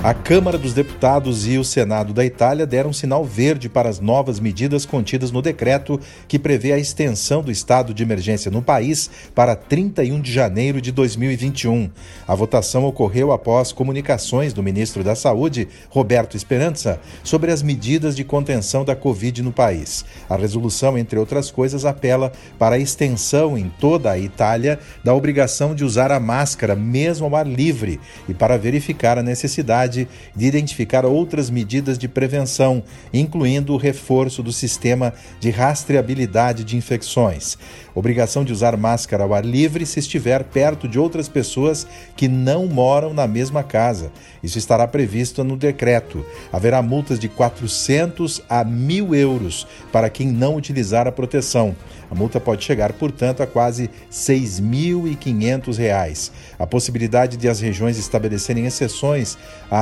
A Câmara dos Deputados e o Senado da Itália deram sinal verde para as novas medidas contidas no decreto que prevê a extensão do estado de emergência no país para 31 de janeiro de 2021. A votação ocorreu após comunicações do ministro da Saúde, Roberto Esperança, sobre as medidas de contenção da Covid no país. A resolução, entre outras coisas, apela para a extensão em toda a Itália da obrigação de usar a máscara mesmo ao ar livre e para verificar a necessidade de identificar outras medidas de prevenção, incluindo o reforço do sistema de rastreabilidade de infecções. Obrigação de usar máscara ao ar livre se estiver perto de outras pessoas que não moram na mesma casa. Isso estará previsto no decreto. Haverá multas de 400 a 1.000 euros para quem não utilizar a proteção. A multa pode chegar, portanto, a quase R$ 6.500. A possibilidade de as regiões estabelecerem exceções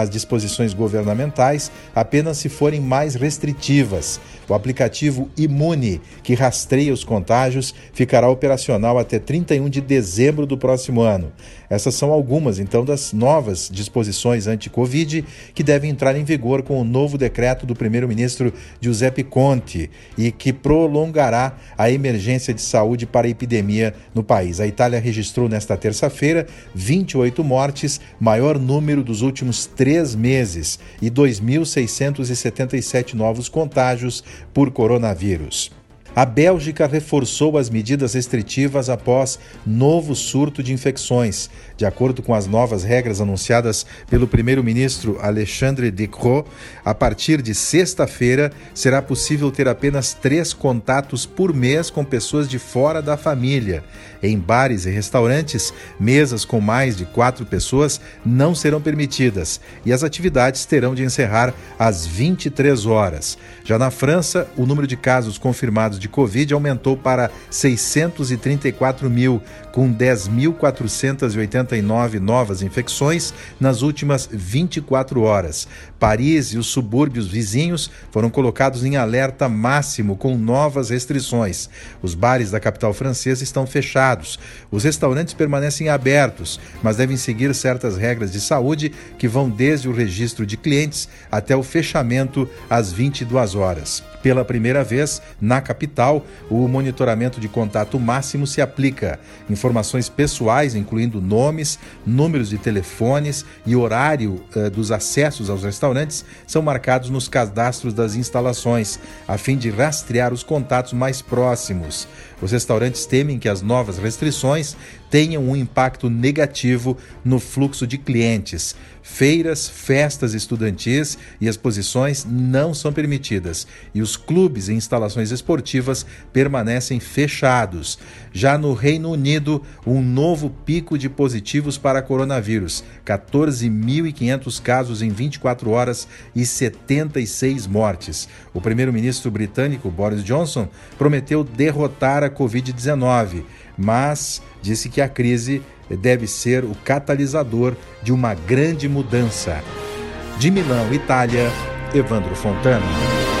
às disposições governamentais apenas se forem mais restritivas. O aplicativo Imune, que rastreia os contágios, ficará operacional até 31 de dezembro do próximo ano. Essas são algumas, então, das novas disposições anti-Covid que devem entrar em vigor com o novo decreto do primeiro-ministro Giuseppe Conte e que prolongará a emergência de saúde para a epidemia no país. A Itália registrou nesta terça-feira 28 mortes, maior número dos últimos três meses, e 2.677 novos contágios por coronavírus. A Bélgica reforçou as medidas restritivas após novo surto de infecções. De acordo com as novas regras anunciadas pelo primeiro-ministro Alexandre De Croo, a partir de sexta-feira será possível ter apenas três contatos por mês com pessoas de fora da família. Em bares e restaurantes, mesas com mais de quatro pessoas não serão permitidas e as atividades terão de encerrar às 23 horas. Já na França, o número de casos confirmados de Covid aumentou para 634 mil, com 10.489 novas infecções nas últimas 24 horas. Paris e os subúrbios vizinhos foram colocados em alerta máximo com novas restrições. Os bares da capital francesa estão fechados. Os restaurantes permanecem abertos, mas devem seguir certas regras de saúde que vão desde o registro de clientes até o fechamento às 22 horas. Pela primeira vez, na capital, o monitoramento de contato máximo se aplica. Informações pessoais, incluindo nomes, números de telefones e horário eh, dos acessos aos restaurantes, são marcados nos cadastros das instalações, a fim de rastrear os contatos mais próximos. Os restaurantes temem que as novas restrições tenham um impacto negativo no fluxo de clientes. Feiras, festas estudantis e exposições não são permitidas e os clubes e instalações esportivas permanecem fechados. Já no Reino Unido, um novo pico de positivos para coronavírus: 14.500 casos em 24 horas e 76 mortes. O primeiro-ministro britânico Boris Johnson prometeu derrotar a Covid-19, mas disse que a crise deve ser o catalisador de uma grande mudança. De Milão, Itália, Evandro Fontana.